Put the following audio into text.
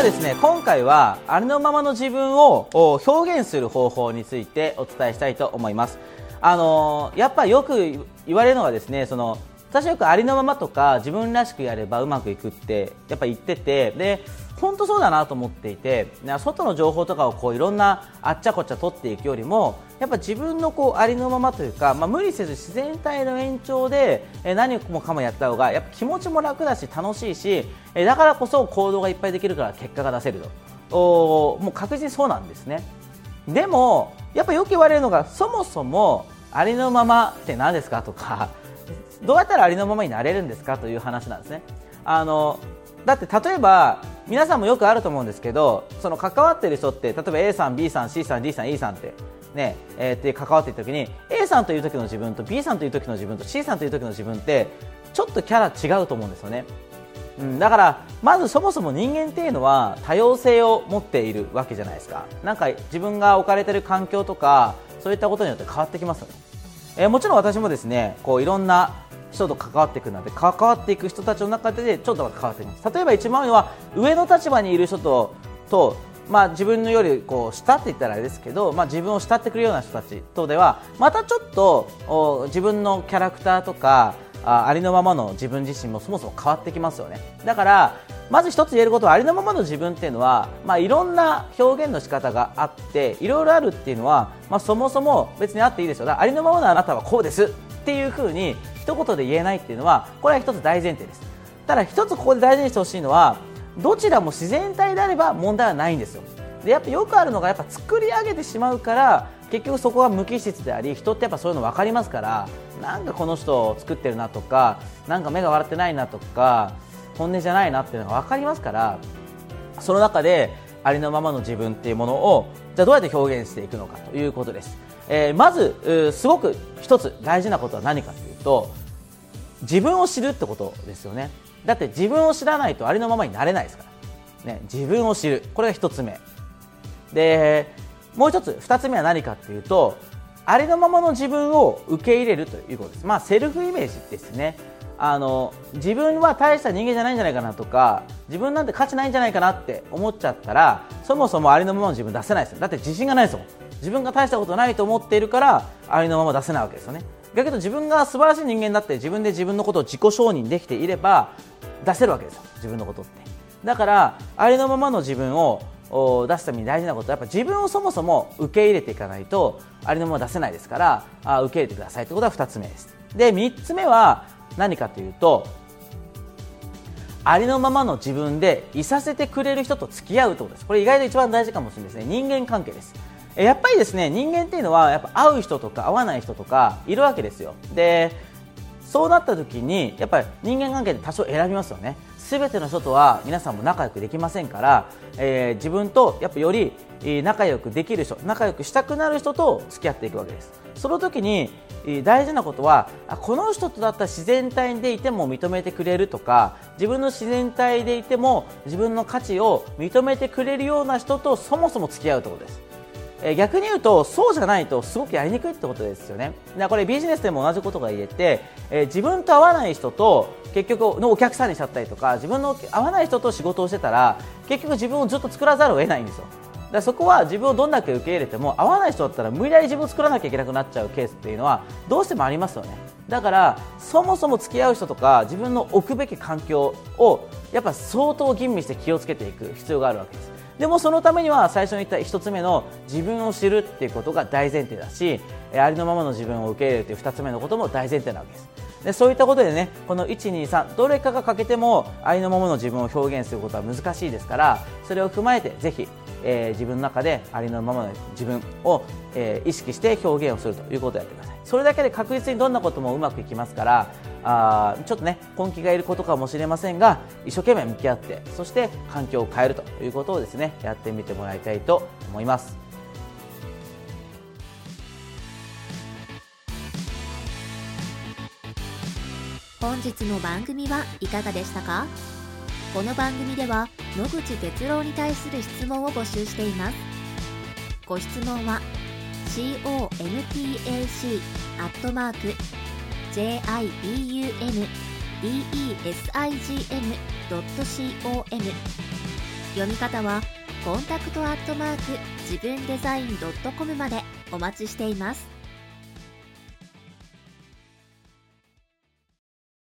はですね今回はありのままの自分を表現する方法についてお伝えしたいと思います。あのやっぱよく言われるのはですねその私はよくありのままとか自分らしくやればうまくいくってやっぱ言っててで本当そうだなと思っていて外の情報とかをこういろんなあっちゃこっちゃ取っていくよりもやっぱ自分のこうありのままというか、まあ、無理せず自然体の延長で何もかもやった方がやっぱ気持ちも楽だし楽しいしだからこそ行動がいっぱいできるから結果が出せると。おもう確実にそうなんですね。でもやっぱよく言われるのがそもそもありのままって何ですかとかどうやったらありのままになれるんですかという話なんですね。あのだって例えば皆さんもよくあると思うんですけどその関わっている人って例えば A さん、B さん、C さん、D さん、E さんってね。えー、って関わっている時に A さんという時の自分と B さんという時の自分と C さんという時の自分ってちょっとキャラ違うと思うんですよね。うん、だからまずそもそも人間っていうのは多様性を持っているわけじゃないですか。なんか自分が置かれてる環境とかそういったことによって変わってきますよね、えー、もちろん私もですねこういろんな人と関わっていくので関わっていく人たちの中でちょっと変わってきます。例えば一番上は上の立場にいる人とと、まあ、自分のよりこう下って言ったらあれですけど、まあ、自分を慕ってくるような人たちとではまたちょっと自分のキャラクターとかあありのままの自分自身もそもそも変わってきますよね。だからまず一つ言えることはありのままの自分っていうのは、まあ、いろんな表現の仕方があっていろいろあるっていうのは、まあ、そもそも別にあっていいですよ。ありのままのあなたはこうですっていうふうに一言で言えないっていうのはこれは一つ大前提です。ただ一つここで大事にしてほしいのはどちらも自然体であれば問題はないんですよ。でやっぱよくあるのがやっぱ作り上げてしまうから結局そこが無機質であり人ってやっぱそういうの分かりますからなんかこの人を作ってるなとかなんか目が笑ってないなとか本音じゃないなっていうのが分かりますからその中でありのままの自分っていうものをじゃどうやって表現していくのかということです、えー、まずすごく一つ大事なことは何かというと自分を知るってことですよね。だって自分を知らないとありのままになれないですから、ね、自分を知る。これが1つ目。でもう1つ2つ目は何かっていうとありのままの自分を受け入れるということです、まあ、セルフイメージですね。あの自分は大した人間じゃないんじゃないかなとか自分なんて価値ないんじゃないかなって思っちゃったらそもそもありのままの自分出せないですよ。だって自信がないですもん。自分が大したことないと思っているからありのまま出せないわけですよね。だけど自分が素晴らしい人間だって自分で自分のことを自己承認できていれば出せるわけですよ。自分のことって。だからありのままの自分を出すために大事なことはやっぱ自分をそもそも受け入れていかないとありのまま出せないですからあ受け入れてください。ということは2つ目です。で3つ目は何かというとありのままの自分でいさせてくれる人と付き合うということです。これ意外と一番大事かもしれないですね。人間関係です。やっぱりですね人間っていうのはやっぱ会う人とか会わない人とかいるわけですよ。でそうなった時にやっぱり人間関係で多少選びますよね。全ての人とは皆さんも仲良くできませんから、えー、自分とやっぱより仲良くできる人仲良くしたくなる人と付き合っていくわけです。その時に大事なことはこの人とだったら自然体でいても認めてくれるとか自分の自然体でいても自分の価値を認めてくれるような人とそもそも付き合うということです。え逆に言うとそうじゃないとすごくやりにくいってことですよね。だこれビジネスでも同じことが言えて、え自分と合わない人と結局のお客さんにしちゃったりとか自分の合わない人と仕事をしてたら結局自分をずっと作らざるを得ないんですよ。だそこは自分をどんだけ受け入れても合わない人だったら無理やり自分を作らなきゃいけなくなっちゃうケースっていうのはどうしてもありますよねだからそもそも付き合う人とか自分の置くべき環境をやっぱ相当吟味して気をつけていく必要があるわけですでもそのためには最初に言った1つ目の自分を知るっていうことが大前提だしありのままの自分を受け入れるという2つ目のことも大前提なわけです。でそういったことでねこの123どれかが欠けてもありのままの自分を表現することは難しいですからそれを踏まえてぜひえー、自分の中でありのままの自分を、えー、意識して表現をするということをやってください。それだけで確実にどんなこともうまくいきますからあちょっとね根気がいることかもしれませんが一生懸命向き合ってそして環境を変えるということをですねやってみてもらいたいと思います。本日の番組はいかがでしたか？この番組では野口哲郎に対する質問を募集しています。ご質問は c o n t a c jibumdesign.com 読み方はコンタクトアットマーク自分デザイン .com までお待ちしています。